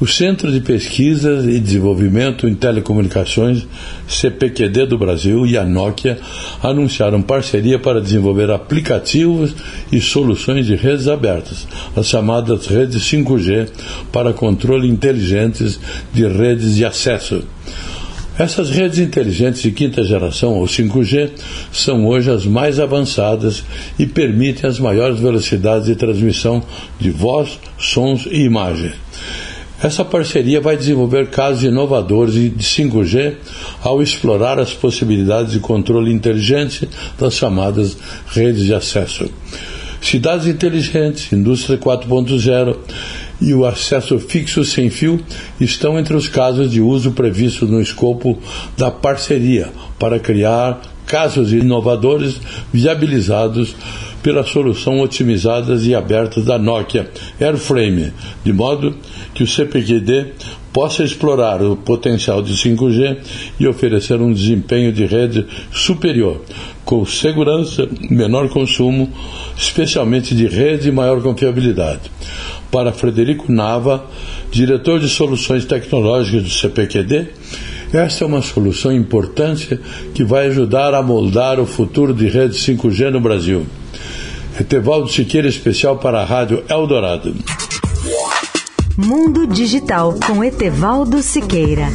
O Centro de Pesquisas e Desenvolvimento em Telecomunicações, CPQD do Brasil e a Nokia anunciaram parceria para desenvolver aplicativos e soluções de redes abertas, as chamadas redes 5G, para controle inteligentes de redes de acesso. Essas redes inteligentes de quinta geração, ou 5G, são hoje as mais avançadas e permitem as maiores velocidades de transmissão de voz, sons e imagens. Essa parceria vai desenvolver casos inovadores de 5G ao explorar as possibilidades de controle inteligente das chamadas redes de acesso. Cidades inteligentes, indústria 4.0 e o acesso fixo sem fio estão entre os casos de uso previstos no escopo da parceria para criar casos inovadores viabilizados pela solução otimizadas e abertas da Nokia Airframe, de modo que o CPQD possa explorar o potencial de 5G e oferecer um desempenho de rede superior, com segurança, menor consumo, especialmente de rede e maior confiabilidade. Para Frederico Nava, diretor de soluções tecnológicas do CPQD, esta é uma solução importante que vai ajudar a moldar o futuro de rede 5G no Brasil. Etevaldo Siqueira, especial para a Rádio Eldorado. Mundo Digital com Etevaldo Siqueira.